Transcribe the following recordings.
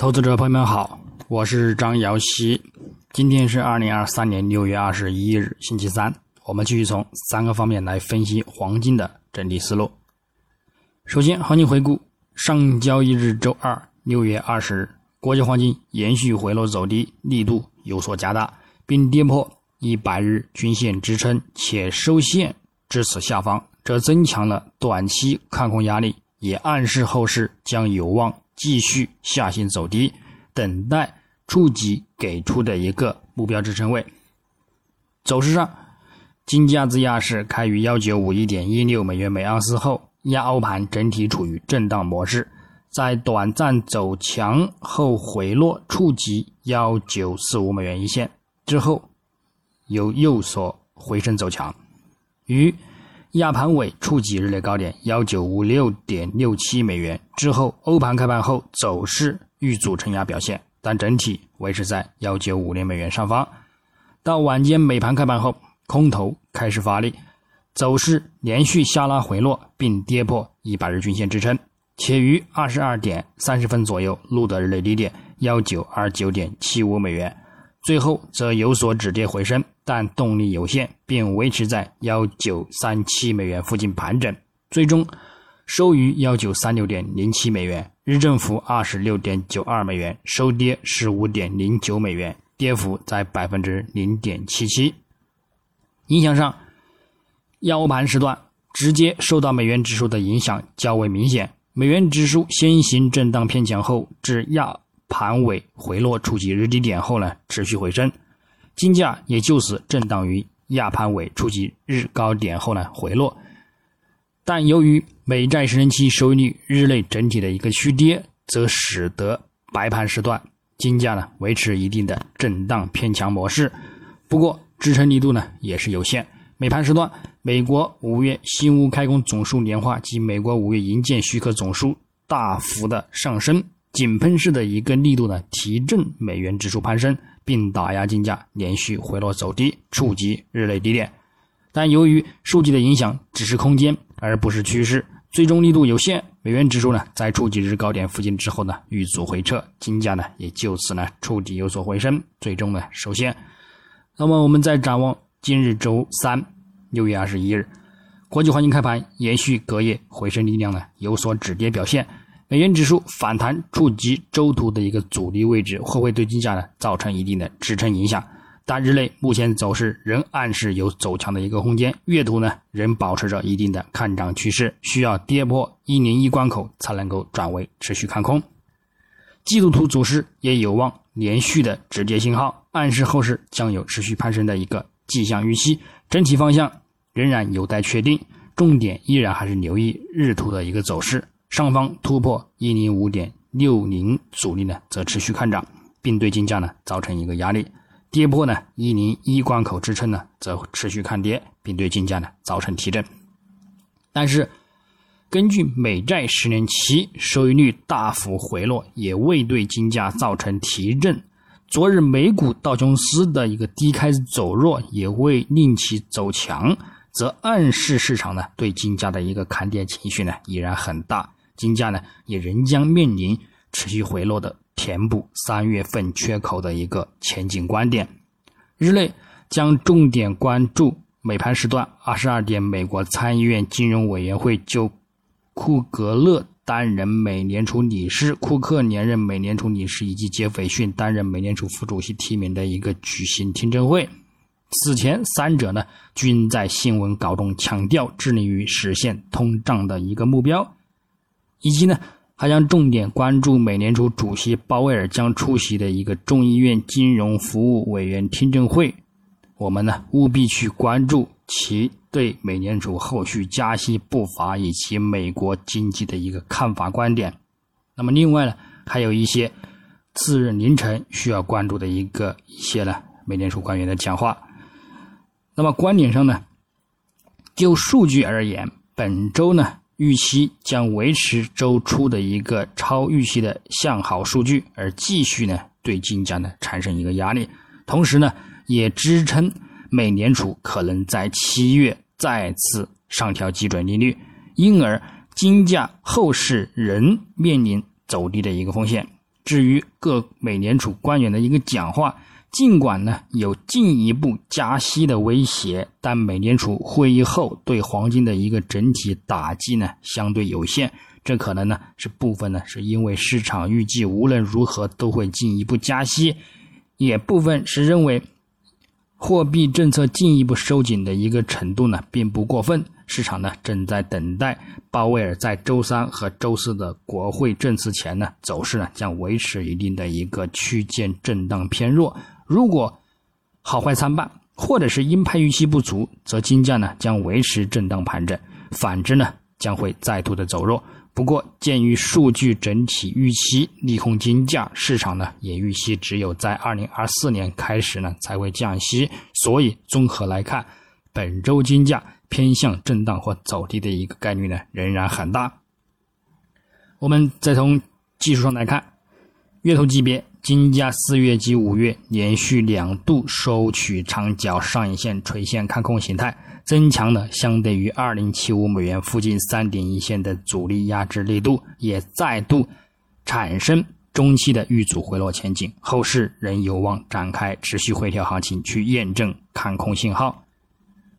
投资者朋友们好，我是张瑶希。今天是二零二三年六月二十一日，星期三。我们继续从三个方面来分析黄金的整体思路。首先，行情回顾：上交易日周二六月二十日，国际黄金延续回落走低，力度有所加大，并跌破一百日均线支撑，且收线至此下方，这增强了短期看空压力，也暗示后市将有望。继续下行走低，等待触及给出的一个目标支撑位。走势上，金价自亚市开于幺九五一点一六美元每盎司后，亚欧盘整体处于震荡模式，在短暂走强后回落触及幺九四五美元一线之后，又有所回升走强，与。亚盘尾触及日内高点幺九五六点六七美元之后，欧盘开盘后走势遇阻承压表现，但整体维持在幺九五零美元上方。到晚间美盘开盘后，空头开始发力，走势连续下拉回落，并跌破一百日均线支撑，且于二十二点三十分左右录得日内低点幺九二九点七五美元。最后则有所止跌回升，但动力有限，并维持在幺九三七美元附近盘整，最终收于幺九三六点零七美元，日振幅二十六点九二美元，收跌十五点零九美元，跌幅在百分之零点七七。影响上，亚欧盘时段直接受到美元指数的影响较为明显，美元指数先行震荡偏强后，至亚。盘尾回落触及日低点后呢，持续回升，金价也就此震荡于亚盘尾触及日高点后呢回落，但由于美债十年期收益率日内整体的一个续跌，则使得白盘时段金价呢维持一定的震荡偏强模式，不过支撑力度呢也是有限。美盘时段，美国五月新屋开工总数年化及美国五月营建许可总数大幅的上升。井喷式的一个力度呢，提振美元指数攀升，并打压金价连续回落走低，触及日内低点。但由于数据的影响只是空间，而不是趋势，最终力度有限。美元指数呢，在触及日高点附近之后呢，遇阻回撤，金价呢也就此呢触底有所回升，最终呢收线。那么我们再展望今日周三六月二十一日，国际黄金开盘延续隔夜回升力量呢有所止跌表现。美元指数反弹触及周图的一个阻力位置，会不会对金价呢造成一定的支撑影响？但日内目前走势仍暗示有走强的一个空间，月图呢仍保持着一定的看涨趋势，需要跌破一零一关口才能够转为持续看空。季度图走势也有望连续的止跌信号，暗示后市将有持续攀升的一个迹象预期。整体方向仍然有待确定，重点依然还是留意日图的一个走势。上方突破一零五点六零阻力呢，则持续看涨，并对金价呢造成一个压力；跌破呢一零一关口支撑呢，则持续看跌，并对金价呢造成提振。但是，根据美债十年期收益率大幅回落，也未对金价造成提振。昨日美股道琼斯的一个低开走弱，也未令其走强，则暗示市场呢对金价的一个看跌情绪呢依然很大。金价呢，也仍将面临持续回落的填补三月份缺口的一个前景观点。日内将重点关注美盘时段二十二点，美国参议院金融委员会就库格勒担任美联储理事、库克连任美联储理事以及杰斐逊担任美联储副主席提名的一个举行听证会。此前三者呢均在新闻稿中强调致力于实现通胀的一个目标。以及呢，还将重点关注美联储主席鲍威尔将出席的一个众议院金融服务委员听证会。我们呢，务必去关注其对美联储后续加息步伐以及美国经济的一个看法观点。那么，另外呢，还有一些次日凌晨需要关注的一个一些呢，美联储官员的讲话。那么，观点上呢，就数据而言，本周呢。预期将维持周初的一个超预期的向好数据，而继续呢对金价呢产生一个压力，同时呢也支撑美联储可能在七月再次上调基准利率，因而金价后市仍面临走低的一个风险。至于各美联储官员的一个讲话，尽管呢有进一步加息的威胁，但美联储会议后对黄金的一个整体打击呢相对有限。这可能呢是部分呢是因为市场预计无论如何都会进一步加息，也部分是认为货币政策进一步收紧的一个程度呢并不过分。市场呢正在等待鲍威尔在周三和周四的国会证词前呢走势呢将维持一定的一个区间震荡偏弱。如果好坏参半，或者是鹰派预期不足，则金价呢将维持震荡盘整；反之呢将会再度的走弱。不过，鉴于数据整体预期利空金价，市场呢也预期只有在二零二四年开始呢才会降息，所以综合来看，本周金价偏向震荡或走低的一个概率呢仍然很大。我们再从技术上来看，月头级别，金价四月及五月连续两度收取长角上影线垂线看空形态。增强了相对于二零七五美元附近三点一线的阻力压制力度，也再度产生中期的遇阻回落前景，后市仍有望展开持续回调行情，去验证看空信号。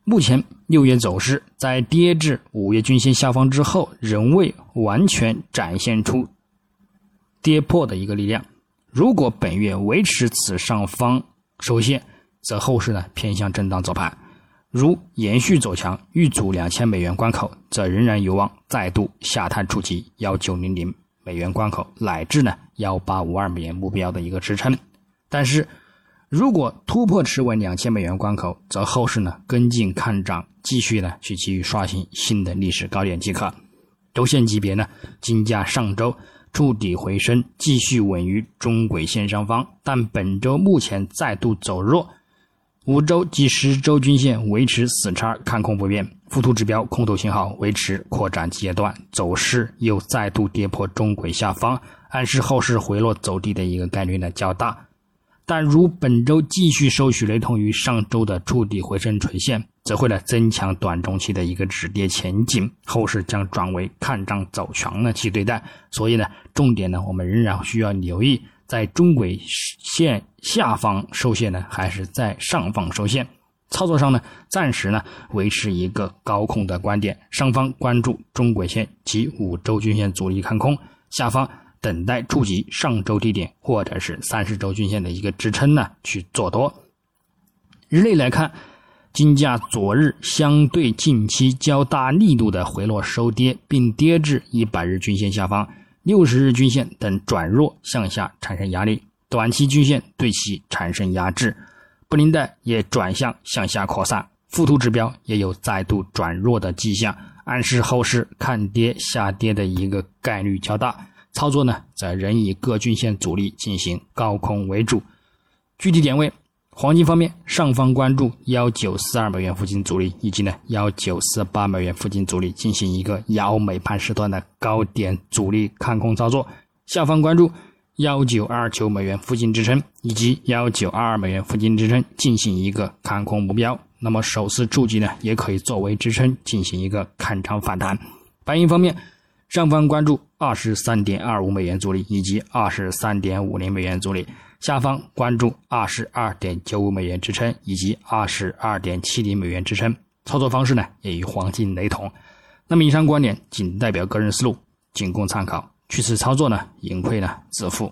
目前六月走势在跌至五月均线下方之后，仍未完全展现出跌破的一个力量。如果本月维持此上方收线，则后市呢偏向震荡走盘。如延续走强，遇阻两千美元关口，则仍然有望再度下探触及幺九零零美元关口，乃至呢幺八五二美元目标的一个支撑。但是，如果突破持稳两千美元关口，则后市呢跟进看涨，继续呢去继续刷新新的历史高点即可。周线级别呢，金价上周触底回升，继续稳于中轨线上方，但本周目前再度走弱。五周及十周均线维持死叉看空不变，附图指标空头信号维持扩展阶段，走势又再度跌破中轨下方，暗示后市回落走低的一个概率呢较大。但如本周继续收取雷同于上周的触底回升垂线，则会呢增强短中期的一个止跌前景，后市将转为看涨走强呢去对待。所以呢，重点呢我们仍然需要留意。在中轨线下方收线呢，还是在上方收线？操作上呢，暂时呢维持一个高空的观点，上方关注中轨线及五周均线阻力看空，下方等待触及上周低点或者是三十周均线的一个支撑呢去做多。日内来看，金价昨日相对近期较大力度的回落收跌，并跌至一百日均线下方。六十日均线等转弱向下产生压力，短期均线对其产生压制，布林带也转向向下扩散，附图指标也有再度转弱的迹象，暗示后市看跌下跌的一个概率较大。操作呢，则仍以各均线阻力进行高空为主，具体点位。黄金方面，上方关注幺九四二美元附近阻力，以及呢幺九四八美元附近阻力，进行一个亚欧美盘时段的高点阻力看空操作；下方关注幺九二九美元附近支撑，以及幺九二二美元附近支撑，进行一个看空目标。那么首次触及呢，也可以作为支撑进行一个看涨反弹。白银方面，上方关注二十三点二五美元阻力，以及二十三点五零美元阻力。下方关注二十二点九五美元支撑以及二十二点七零美元支撑，操作方式呢也与黄金雷同。那么以上观点仅代表个人思路，仅供参考，据此操作呢盈亏呢自负。